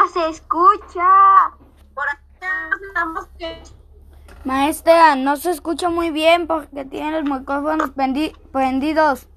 no se escucha. Por acá estamos. Maestra, no se escucha muy bien porque tienen los micrófonos prendi- prendidos.